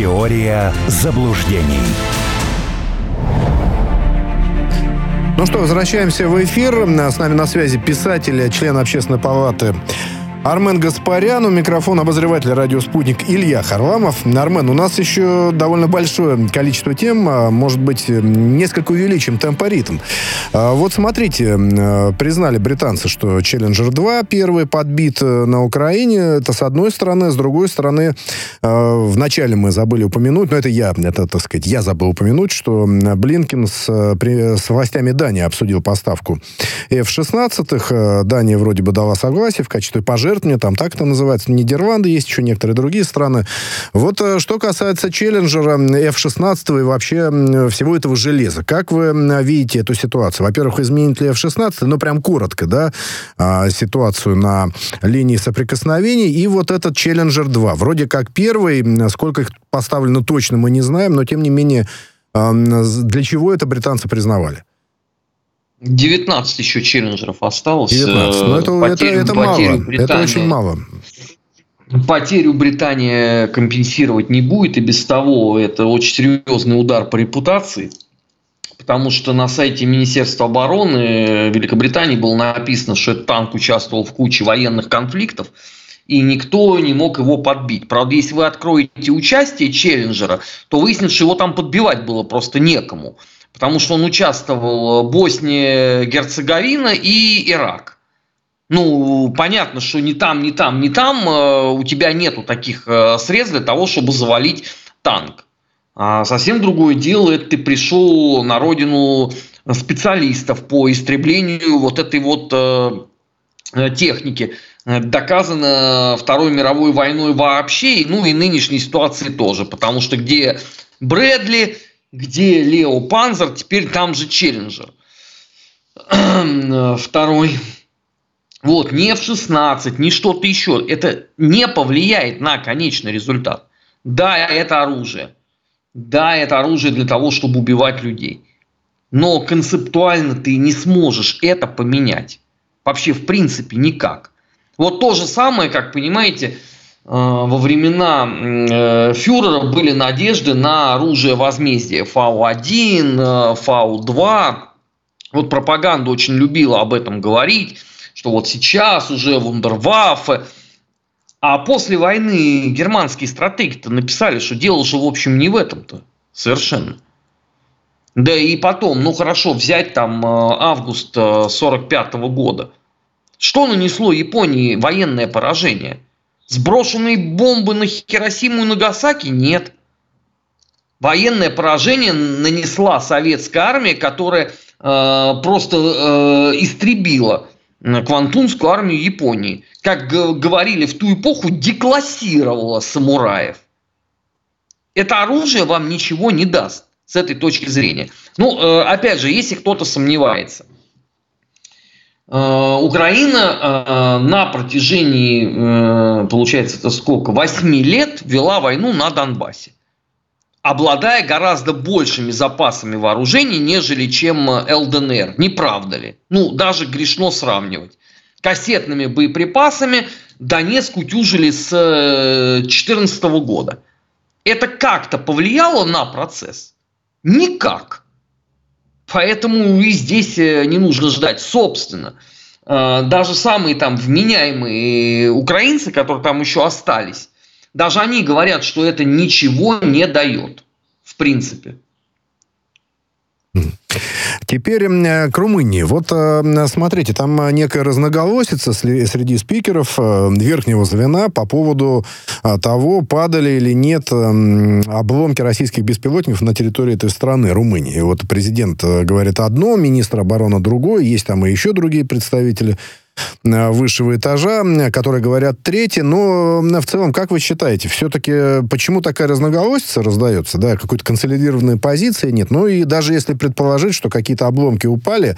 Теория заблуждений. Ну что, возвращаемся в эфир. С нами на связи писатель, член общественной палаты Армен Гаспарян, у микрофона обозреватель радио «Спутник» Илья Харламов. Армен, у нас еще довольно большое количество тем, а, может быть, несколько увеличим темпоритм. А, вот смотрите, а, признали британцы, что «Челленджер 2» первый подбит э, на Украине. Это с одной стороны. С другой стороны, вначале мы забыли упомянуть, но это я, это, так сказать, я забыл упомянуть, что Блинкин с, с властями Дании обсудил поставку F-16. Дания вроде бы дала согласие в качестве пожертвования пожертвования, там так это называется, Нидерланды, есть еще некоторые другие страны. Вот э, что касается Челленджера, F-16 и вообще всего этого железа, как вы видите эту ситуацию? Во-первых, изменит ли F-16, ну прям коротко, да, а, ситуацию на линии соприкосновений, и вот этот Челленджер 2, вроде как первый, сколько их поставлено точно мы не знаем, но тем не менее, для чего это британцы признавали? 19 еще челленджеров осталось. 19. Но это, потерю, это, это мало. Британия, это очень мало. Потерю Британия компенсировать не будет. И без того это очень серьезный удар по репутации. Потому что на сайте Министерства обороны Великобритании было написано, что этот танк участвовал в куче военных конфликтов и никто не мог его подбить. Правда, если вы откроете участие Челленджера, то выяснится, что его там подбивать было просто некому потому что он участвовал в Боснии, Герцеговина и Ирак. Ну, понятно, что ни там, ни там, ни там э, у тебя нету таких э, средств для того, чтобы завалить танк. А совсем другое дело, это ты пришел на родину специалистов по истреблению вот этой вот э, техники. Доказано Второй мировой войной вообще, ну и нынешней ситуации тоже, потому что где Брэдли, где Лео Панзер, теперь там же Челленджер. Второй. Вот, не F-16, не что-то еще. Это не повлияет на конечный результат. Да, это оружие. Да, это оружие для того, чтобы убивать людей. Но концептуально ты не сможешь это поменять. Вообще, в принципе, никак. Вот то же самое, как понимаете, Э, во времена э, фюрера были надежды на оружие возмездия Фау-1, э, Фау-2. Вот пропаганда очень любила об этом говорить, что вот сейчас уже вундерваффе. А после войны германские стратеги-то написали, что дело же, в общем, не в этом-то совершенно. Да и потом, ну хорошо, взять там август 45 года. Что нанесло Японии военное поражение – Сброшенные бомбы на Хиросиму и Нагасаки нет. Военное поражение нанесла советская армия, которая э, просто э, истребила Квантунскую армию Японии. Как говорили в ту эпоху, деклассировала самураев. Это оружие вам ничего не даст с этой точки зрения. Ну, э, опять же, если кто-то сомневается – Э, Украина э, на протяжении, э, получается, это сколько, 8 лет вела войну на Донбассе, обладая гораздо большими запасами вооружений, нежели чем ЛДНР. Не правда ли? Ну, даже грешно сравнивать. Кассетными боеприпасами Донецк утюжили с 2014 года. Это как-то повлияло на процесс? Никак. Поэтому и здесь э, не нужно ждать. Собственно, э, даже самые там вменяемые украинцы, которые там еще остались, даже они говорят, что это ничего не дает, в принципе. Теперь к Румынии. Вот э, смотрите, там э, некая разноголосица среди спикеров э, верхнего звена по поводу того, падали или нет обломки российских беспилотников на территории этой страны, Румынии. Вот президент говорит одно, министр обороны другое, есть там и еще другие представители Э, высшего этажа, которые говорят третье. Но в целом, как вы считаете, все-таки почему такая разноголосица раздается? Да, какой-то консолидированной позиции нет. Ну и даже если предположить, что какие-то обломки упали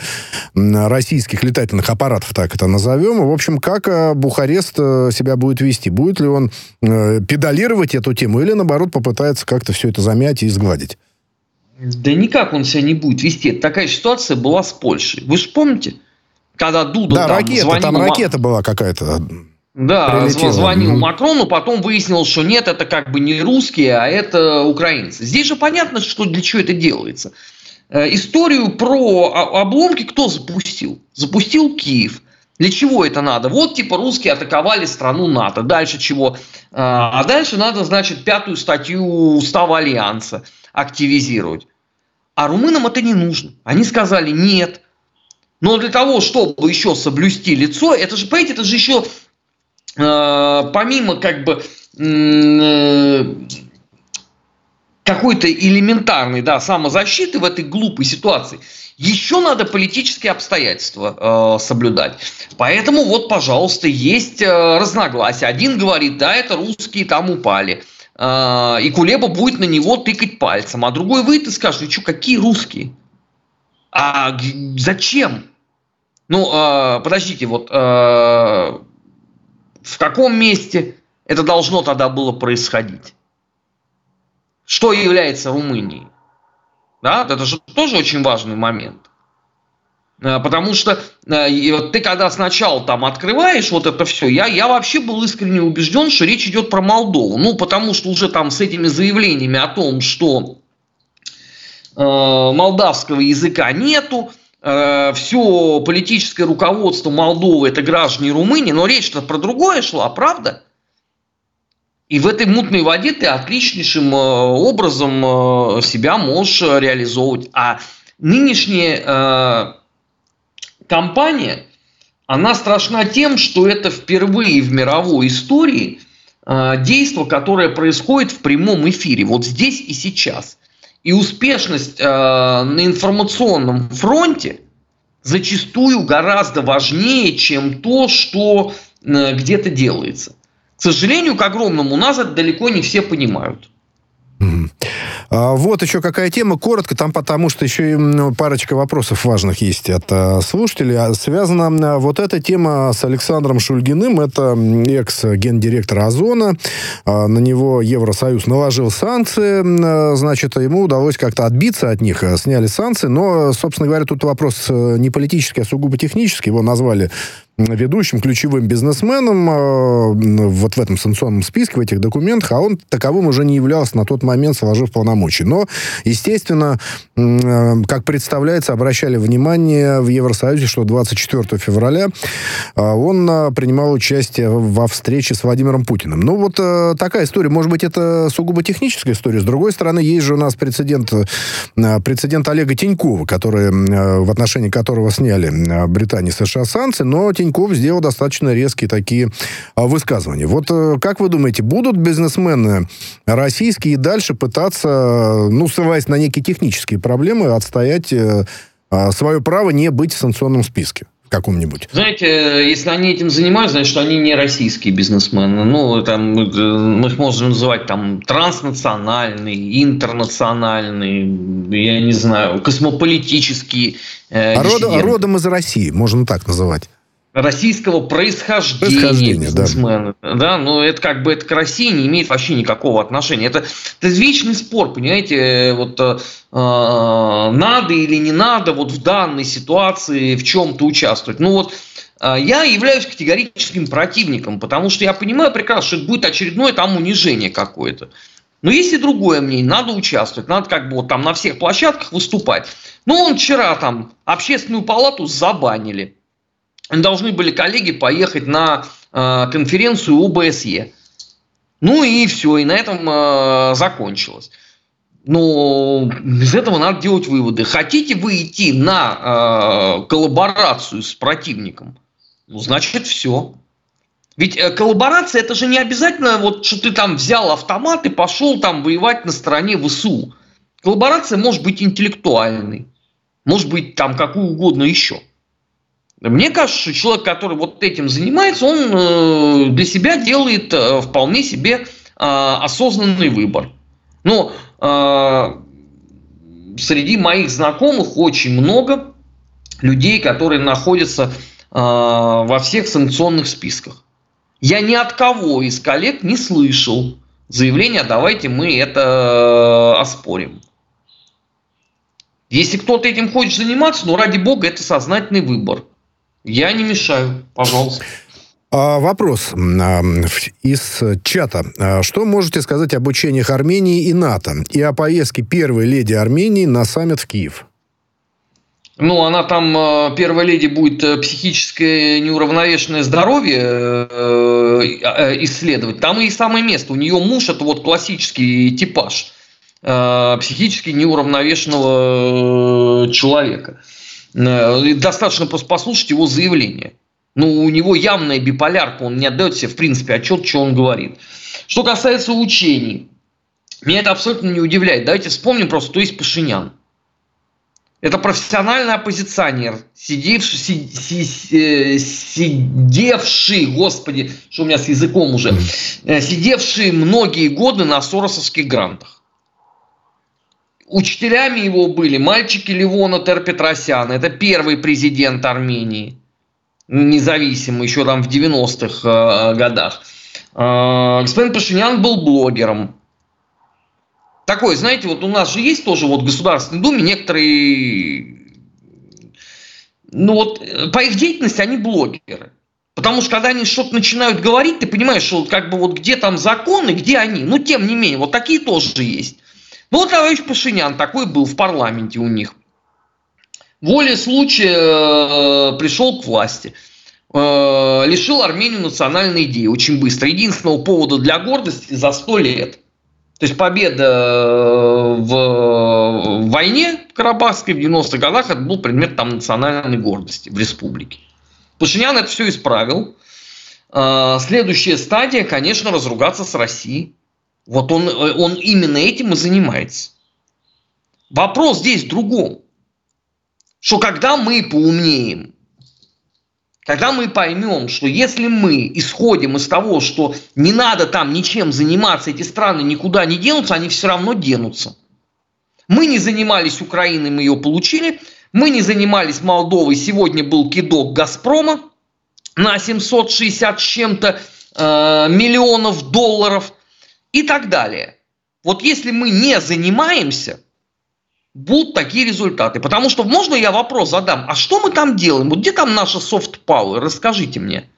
российских летательных аппаратов, так это назовем, в общем, как э, Бухарест э, себя будет вести? Будет ли он педалировать эту тему или, наоборот, попытается как-то все это замять и сгладить? Да никак он себя не будет вести. Такая ситуация была с Польшей. Вы же помните? Когда Дуда да, там ракета, звонил... там ракета была какая-то. Да, прилетело. звонил Макрону, потом выяснил, что нет, это как бы не русские, а это украинцы. Здесь же понятно, что для чего это делается. Э, историю про обломки кто запустил? Запустил Киев. Для чего это надо? Вот типа русские атаковали страну НАТО. Дальше чего? А, а дальше надо, значит, пятую статью Устава Альянса активизировать. А румынам это не нужно. Они сказали нет. Но для того, чтобы еще соблюсти лицо, это же, понимаете, это же еще э, помимо как бы э, какой-то элементарной да, самозащиты в этой глупой ситуации, еще надо политические обстоятельства э, соблюдать. Поэтому вот, пожалуйста, есть э, разногласия. Один говорит, да, это русские там упали. Э, и Кулеба будет на него тыкать пальцем. А другой выйдет и скажет, ну что, какие русские? А зачем? Ну, э, подождите, вот э, в каком месте это должно тогда было происходить? Что является Румынией? Да, это же тоже очень важный момент. Э, потому что ты когда сначала там открываешь вот это все, я, я вообще был искренне убежден, что речь идет про Молдову. Ну, потому что уже там с этими заявлениями о том, что э, молдавского языка нету, все политическое руководство Молдовы это граждане Румынии, но речь-то про другое шла, правда? И в этой мутной воде ты отличнейшим э, образом э, себя можешь реализовывать. А нынешняя э, компания, она страшна тем, что это впервые в мировой истории действие, которое происходит в прямом эфире, вот здесь и сейчас. И успешность на информационном фронте зачастую гораздо важнее, чем то, что где-то делается. К сожалению, к огромному, у нас это далеко не все понимают. А, вот еще какая тема, коротко, там потому что еще и парочка вопросов важных есть от а, слушателей. А, связана вот эта тема с Александром Шульгиным, это экс-гендиректор Озона. На него Евросоюз наложил санкции, значит, ему удалось как-то отбиться от них, сняли санкции, но, собственно говоря, тут вопрос э, не политический, а сугубо технический. Его назвали ведущим ключевым бизнесменом э, вот в этом санкционном списке, в этих документах, а он таковым уже не являлся на тот момент, сложив полномочия. Но, естественно, э, как представляется, обращали внимание в Евросоюзе, что 24 февраля э, он принимал участие во встрече с Владимиром Путиным. Ну, вот такая история. Может быть, это сугубо техническая история. С другой стороны, есть же у нас прецедент, прецедент Олега Тинькова, который, в отношении которого сняли Британия и США санкции, но Тиньков сделал достаточно резкие такие а, высказывания. Вот э, как вы думаете, будут бизнесмены российские дальше пытаться, ну, ссылаясь на некие технические проблемы, отстоять э, а, свое право не быть в санкционном списке? каком-нибудь? Знаете, если они этим занимаются, значит, они не российские бизнесмены. Ну, там, э, мы их можем называть там транснациональные, интернациональные, я не знаю, космополитические. Э, а родом, родом из России, можно так называть российского происхождения, происхождения бизнесмена. Да. да, но это как бы это к России не имеет вообще никакого отношения. Это, это вечный спор, понимаете, вот э, надо или не надо вот в данной ситуации в чем-то участвовать. Ну вот э, я являюсь категорическим противником, потому что я понимаю прекрасно, что это будет очередное там унижение какое-то. Но есть и другое мнение, надо участвовать, надо как бы вот там на всех площадках выступать. Ну, он вчера там общественную палату забанили должны были коллеги поехать на э, конференцию ОБСЕ. Ну и все, и на этом э, закончилось. Но из этого надо делать выводы. Хотите вы идти на э, коллаборацию с противником? Ну, значит, все. Ведь э, коллаборация это же не обязательно, вот что ты там взял автомат и пошел там воевать на стороне ВСУ. Коллаборация может быть интеллектуальной, может быть там какую угодно еще. Мне кажется, что человек, который вот этим занимается, он э, для себя делает э, вполне себе э, осознанный выбор. Но среди моих знакомых очень много людей, которые находятся во всех санкционных списках. Я ни от кого из коллег не слышал заявления, давайте мы это оспорим. Если кто-то этим хочет заниматься, ну ради бога, это сознательный выбор. Я не мешаю, пожалуйста. А, вопрос из чата. Что можете сказать об учениях Армении и НАТО и о поездке первой леди Армении на саммит в Киев? Ну, она там, э, первая леди, будет э, психическое неуравновешенное здоровье э, исследовать. Там и самое место. У нее муж – это вот классический типаж психически неуравновешенного человека. Достаточно просто послушать его заявление. Ну, у него явная биполярка, он не отдает себе, в принципе, отчет, что он говорит. Что касается учений, меня это абсолютно не удивляет. Давайте вспомним просто, кто есть Пашинян. Это профессиональный оппозиционер, сидевший, э, сидевший, господи, что у меня с языком уже, э, сидевший многие годы на соросовских грантах. Учителями его были мальчики Левона Терпетросян, это первый президент Армении, независимый, еще там в 90-х э, годах. Господин Пашинян был блогером, такой, знаете, вот у нас же есть тоже вот в Государственной Думе некоторые, ну вот по их деятельности они блогеры. Потому что когда они что-то начинают говорить, ты понимаешь, что как бы вот где там законы, где они. Ну, тем не менее, вот такие тоже есть. Ну, вот товарищ Пашинян такой был в парламенте у них. Воле случая э, пришел к власти. Э, лишил Армению национальной идеи очень быстро. Единственного повода для гордости за сто лет. То есть победа э, в войне Карабахской в 90-х годах это был предмет там, национальной гордости в республике. Пашинян это все исправил. Э, следующая стадия, конечно, разругаться с Россией. Вот он, он именно этим и занимается. Вопрос здесь в другом. Что когда мы поумнеем, когда мы поймем, что если мы исходим из того, что не надо там ничем заниматься, эти страны никуда не денутся, они все равно денутся. Мы не занимались Украиной, мы ее получили. Мы не занимались Молдовой, сегодня был кидок Газпрома на 760 с чем-то э, миллионов долларов и так далее. Вот если мы не занимаемся – будут такие результаты. Потому что можно я вопрос задам, а что мы там делаем? Вот где там наша soft power? Расскажите мне.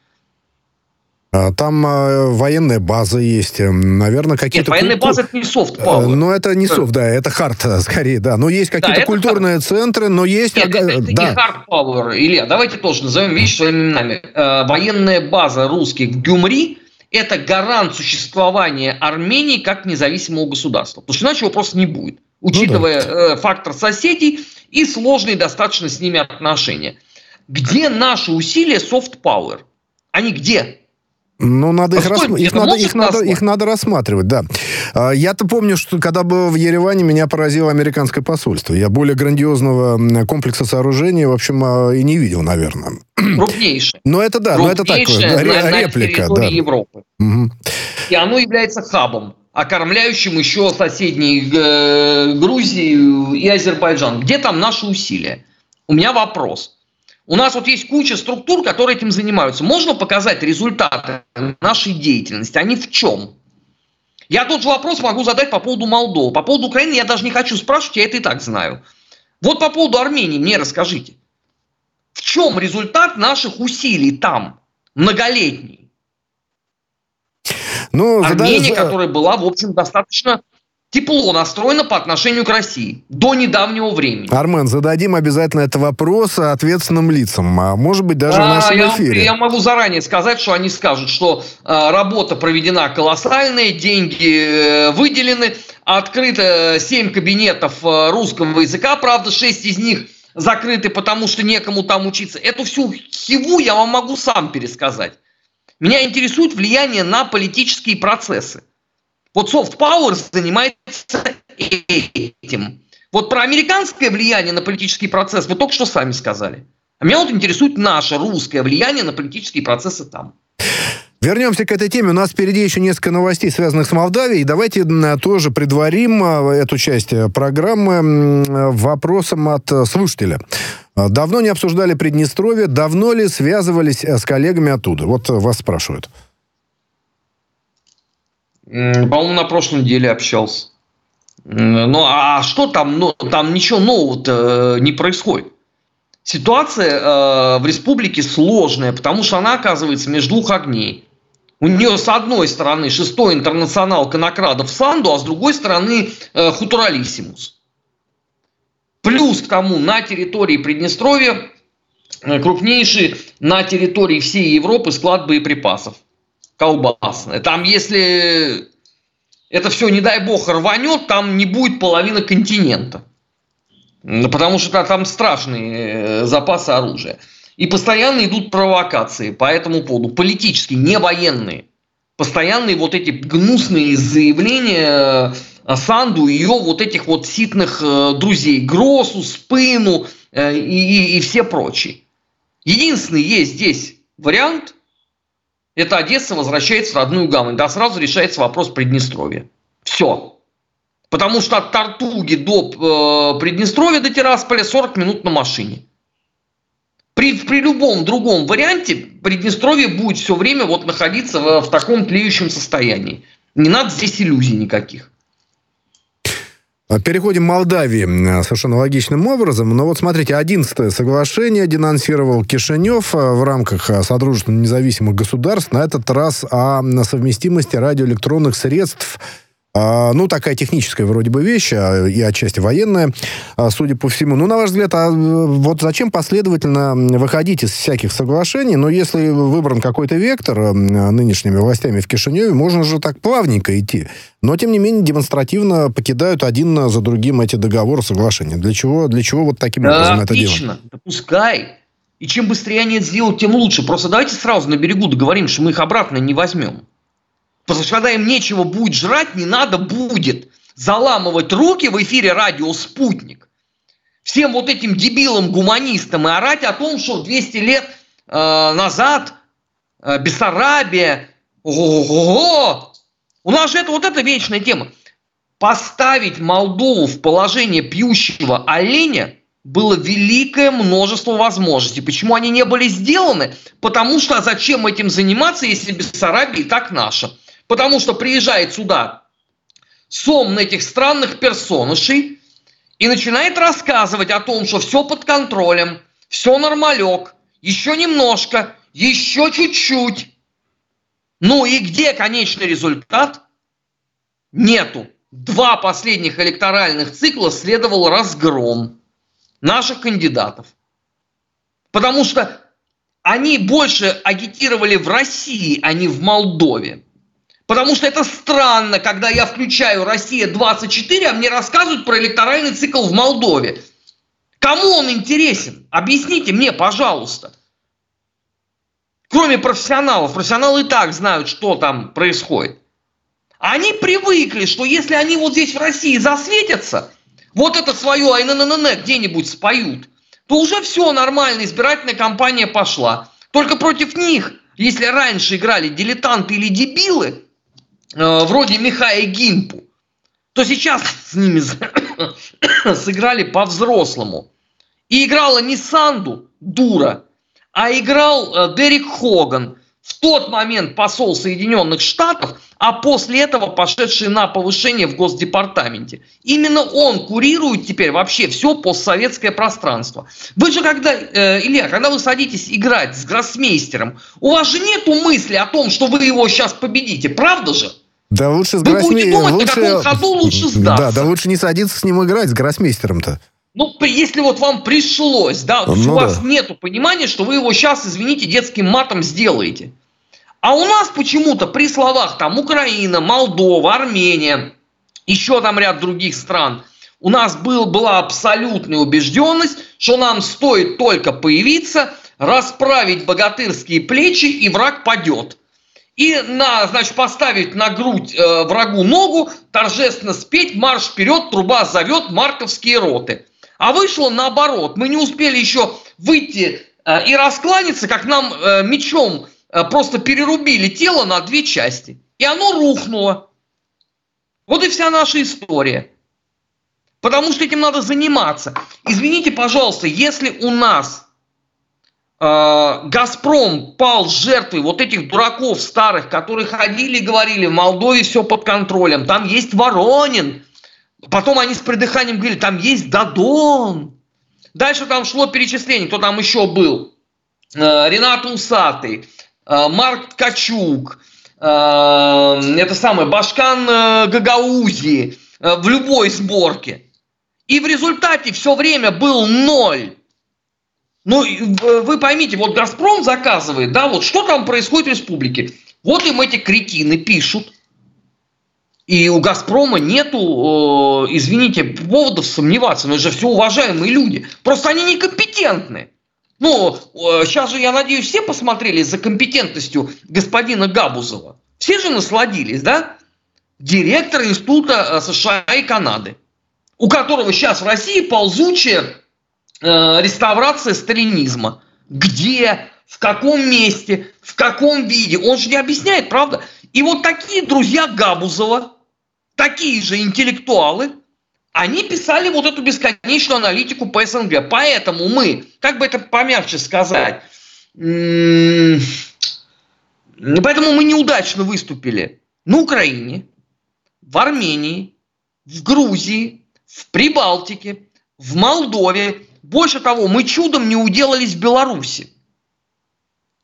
А, там э, военная база есть, эм, наверное, какие-то... Нет, военная база это не soft power. Э, ну, это не soft, да, это hard, скорее, да. Но есть какие-то да, культурные hard. центры, но есть... Нет, это, это да. не hard power, Илья. Давайте тоже назовем вещи своими именами. Э, военная база русских в Гюмри – это гарант существования Армении как независимого государства. Потому что иначе его просто не будет учитывая ну, да. Э, фактор соседей и сложные достаточно с ними отношения. Где наши усилия soft power? Они где? Ну, надо их, рас... их, надо, их, надо, их надо рассматривать, да. А, я-то помню, что когда был в Ереване, меня поразило американское посольство. Я более грандиозного комплекса сооружений, в общем, а, и не видел, наверное. Крупнейшее. Но это да, но это так, на, реплика. На да. Европы. Угу. И оно является хабом окормляющим еще соседние э, Грузии и Азербайджан. Где там наши усилия? У меня вопрос. У нас вот есть куча структур, которые этим занимаются. Можно показать результаты нашей деятельности? Они в чем? Я тот же вопрос могу задать по поводу Молдовы. По поводу Украины я даже не хочу спрашивать, я это и так знаю. Вот по поводу Армении мне расскажите. В чем результат наших усилий там, многолетний? Ну, Армения, задаю... которая была, в общем, достаточно тепло настроена по отношению к России до недавнего времени. Армен, зададим обязательно этот вопрос ответственным лицам, а может быть даже а, в нашем я, эфире. Я могу заранее сказать, что они скажут, что э, работа проведена колоссальная, деньги э, выделены, открыто 7 кабинетов э, русского языка, правда 6 из них закрыты, потому что некому там учиться. Эту всю хиву я вам могу сам пересказать. Меня интересует влияние на политические процессы. Вот soft power занимается этим. Вот про американское влияние на политический процесс вы только что сами сказали. А меня вот интересует наше русское влияние на политические процессы там. Вернемся к этой теме. У нас впереди еще несколько новостей, связанных с Молдавией. Давайте тоже предварим а, эту часть э, программы вопросом от э, слушателя. А, давно не обсуждали Приднестровье. Давно ли связывались э, с коллегами оттуда? Вот вас спрашивают. По-моему, на прошлой неделе общался. Ну, а что там? Ну, там ничего нового не происходит. Ситуация э, в республике сложная, потому что она оказывается между двух огней. У нее с одной стороны шестой интернационал конокрадов Санду, а с другой стороны э, Хутуралиссимус. Плюс к тому на территории Приднестровья э, крупнейший на территории всей Европы склад боеприпасов. Колбасный. Там если это все, не дай бог, рванет, там не будет половины континента. Потому что там страшные э, запасы оружия. И постоянно идут провокации по этому поводу, политические, не военные. Постоянные вот эти гнусные заявления э, Санду и ее вот этих вот ситных э, друзей, Гросу, Спыну и, и, и все прочие. Единственный есть здесь вариант, это Одесса возвращается в родную гавань. Да, сразу решается вопрос Приднестровья. Все. Потому что от Тартуги до э, Приднестровья, до Тирасполя 40 минут на машине. При, при любом другом варианте Приднестровье будет все время вот находиться в, в таком тлеющем состоянии. Не надо здесь иллюзий никаких. Переходим к Молдавии совершенно логичным образом. Но вот смотрите, 11 соглашение денонсировал Кишинев э, в рамках э, Содружества независимых государств. На этот раз о совместимости радиоэлектронных средств а, ну, такая техническая вроде бы вещь, а, и отчасти военная, а, судя по всему. Ну, на ваш взгляд, а вот зачем последовательно выходить из всяких соглашений? Но если выбран какой-то вектор нынешними властями в Кишиневе, можно же так плавненько идти. Но, тем не менее, демонстративно покидают один за другим эти договоры, соглашения. Для чего, для чего вот таким образом это делать? Отлично, допускай. И чем быстрее они это сделают, тем лучше. Просто давайте сразу на берегу договорим, что мы их обратно не возьмем. Потому что когда им нечего будет жрать, не надо будет заламывать руки в эфире радио «Спутник». Всем вот этим дебилам-гуманистам и орать о том, что 200 лет э, назад э, Бессарабия, ого-го, у нас же это вот эта вечная тема. Поставить Молдову в положение пьющего оленя было великое множество возможностей. Почему они не были сделаны? Потому что а зачем этим заниматься, если Бессарабия и так наша? Потому что приезжает сюда сом этих странных персонышей и начинает рассказывать о том, что все под контролем, все нормалек, еще немножко, еще чуть-чуть. Ну и где конечный результат? Нету. Два последних электоральных цикла следовал разгром наших кандидатов. Потому что они больше агитировали в России, а не в Молдове. Потому что это странно, когда я включаю «Россия-24», а мне рассказывают про электоральный цикл в Молдове. Кому он интересен? Объясните мне, пожалуйста. Кроме профессионалов. Профессионалы и так знают, что там происходит. Они привыкли, что если они вот здесь в России засветятся, вот это свое АННН где-нибудь споют, то уже все нормально, избирательная кампания пошла. Только против них, если раньше играли дилетанты или дебилы, вроде Михая Гимпу, то сейчас с ними сыграли по-взрослому. И играла не Санду, дура, а играл э, Дерек Хоган, в тот момент посол Соединенных Штатов, а после этого пошедший на повышение в Госдепартаменте. Именно он курирует теперь вообще все постсоветское пространство. Вы же когда, э, Илья, когда вы садитесь играть с гроссмейстером, у вас же нету мысли о том, что вы его сейчас победите, правда же? Да лучше с Вы будете думать, лучше... на каком ходу лучше сдаться. Да, да лучше не садиться с ним играть, с гроссмейстером-то. Ну, если вот вам пришлось, да, ну, у вас да. нету понимания, что вы его сейчас, извините, детским матом сделаете. А у нас почему-то при словах там Украина, Молдова, Армения, еще там ряд других стран, у нас был, была абсолютная убежденность, что нам стоит только появиться, расправить богатырские плечи, и враг падет и на, значит, поставить на грудь э, врагу ногу, торжественно спеть «Марш вперед, труба зовет марковские роты». А вышло наоборот. Мы не успели еще выйти э, и раскланяться, как нам э, мечом э, просто перерубили тело на две части. И оно рухнуло. Вот и вся наша история. Потому что этим надо заниматься. Извините, пожалуйста, если у нас Газпром пал жертвой вот этих дураков старых, которые ходили и говорили, в Молдове все под контролем, там есть Воронин. Потом они с придыханием говорили, там есть Дадон. Дальше там шло перечисление, кто там еще был. Э, Ренат Усатый, э, Марк Ткачук, э, это самое, Башкан Гагаузи в любой сборке. И в результате все время был ноль. Ну, вы поймите, вот «Газпром» заказывает, да, вот что там происходит в республике. Вот им эти кретины пишут. И у «Газпрома» нету, извините, поводов сомневаться. Но это же все уважаемые люди. Просто они некомпетентны. Ну, сейчас же, я надеюсь, все посмотрели за компетентностью господина Габузова. Все же насладились, да? Директор Института э, США и Канады, у которого сейчас в России ползучая э, реставрация сталинизма. Где, в каком месте, в каком виде. Он же не объясняет, правда? И вот такие друзья Габузова, такие же интеллектуалы – они писали вот эту бесконечную аналитику по СНГ. Поэтому мы, как бы это помягче сказать, поэтому мы неудачно выступили на Украине, в Армении, в Грузии, в Прибалтике, в Молдове. Больше того, мы чудом не уделались в Беларуси.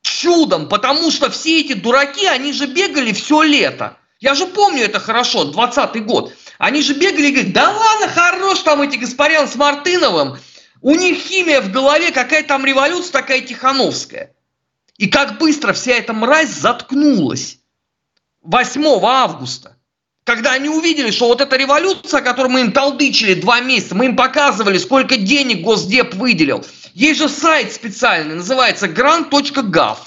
Чудом, потому что все эти дураки, они же бегали все лето. Я же помню это хорошо, 20 год. Они же бегали и говорят, да ладно, хорош там эти Гаспарян с Мартыновым. У них химия в голове, какая там революция такая тихановская. И как быстро вся эта мразь заткнулась. 8 августа. Когда они увидели, что вот эта революция, которую мы им толдычили два месяца, мы им показывали, сколько денег Госдеп выделил. Есть же сайт специальный, называется grant.gov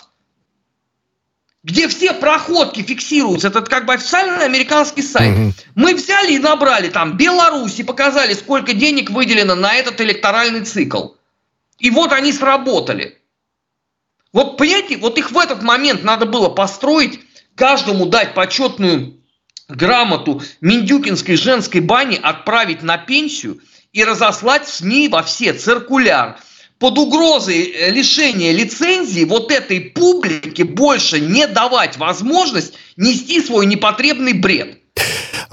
где все проходки фиксируются. Это как бы официальный американский сайт. Угу. Мы взяли и набрали там Беларусь и показали, сколько денег выделено на этот электоральный цикл. И вот они сработали. Вот, понимаете, вот их в этот момент надо было построить, каждому дать почетную грамоту Миндюкинской женской бани, отправить на пенсию и разослать с ней во все циркуляр – под угрозой э, лишения лицензии вот этой публике больше не давать возможность нести свой непотребный бред.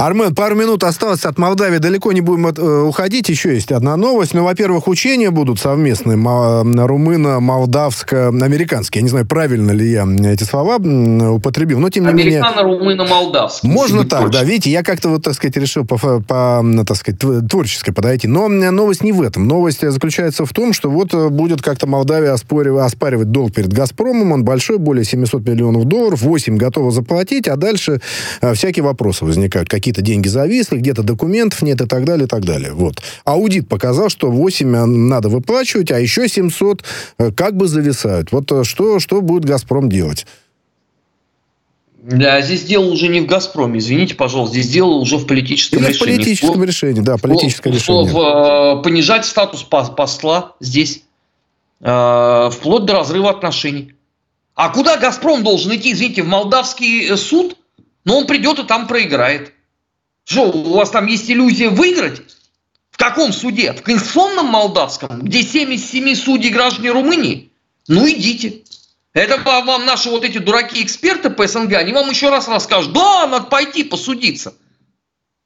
Армен, пару минут осталось от Молдавии. Далеко не будем э, уходить. Еще есть одна новость. Ну, во-первых, учения будут совместные. Румыно, молдавско, американские. Я не знаю, правильно ли я эти слова употребил, но тем не менее... Американо-румыно-молдавский. Можно так, точно. да. Видите, я как-то вот, так сказать, решил по, по так сказать, творческой подойти. Но новость не в этом. Новость заключается в том, что вот э, будет как-то Молдавия оспаривать, оспаривать долг перед «Газпромом». Он большой, более 700 миллионов долларов. 8 готова заплатить, а дальше э, всякие вопросы возникают. Какие какие-то деньги зависли, где-то документов нет и так далее, и так далее. Вот. Аудит показал, что 8 э, надо выплачивать, а еще 700 э, как бы зависают. Вот э, что, что будет «Газпром» делать? Да, здесь дело уже не в «Газпроме», извините, пожалуйста, здесь дело уже в политическом Или решении. в политическом в, решении, да, политическое в, решение. В, в, понижать статус посла здесь, э, вплоть до разрыва отношений. А куда «Газпром» должен идти, извините, в молдавский суд? Но он придет и там проиграет. Что, у вас там есть иллюзия выиграть? В каком суде? В конституционном молдавском, где 7 из 7 судей граждане Румынии? Ну, идите. Это вам наши вот эти дураки-эксперты по СНГ, они вам еще раз расскажут, да, надо пойти посудиться.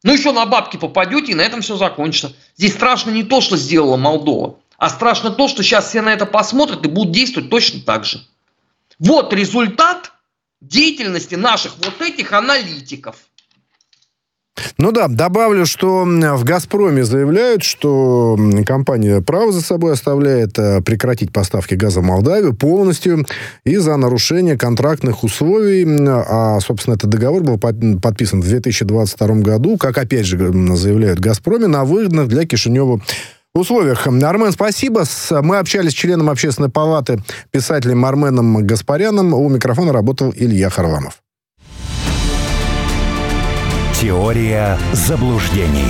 Ну, еще на бабки попадете, и на этом все закончится. Здесь страшно не то, что сделала Молдова, а страшно то, что сейчас все на это посмотрят и будут действовать точно так же. Вот результат деятельности наших вот этих аналитиков – ну да, добавлю, что в «Газпроме» заявляют, что компания право за собой оставляет э, прекратить поставки газа в Молдавию полностью из-за нарушения контрактных условий. А, собственно, этот договор был подписан в 2022 году, как, опять же, заявляют «Газпроме», на выгодных для Кишинева условиях. Армен, спасибо. Мы общались с членом общественной палаты, писателем Арменом Гаспаряном. У микрофона работал Илья Харламов. Теория заблуждений.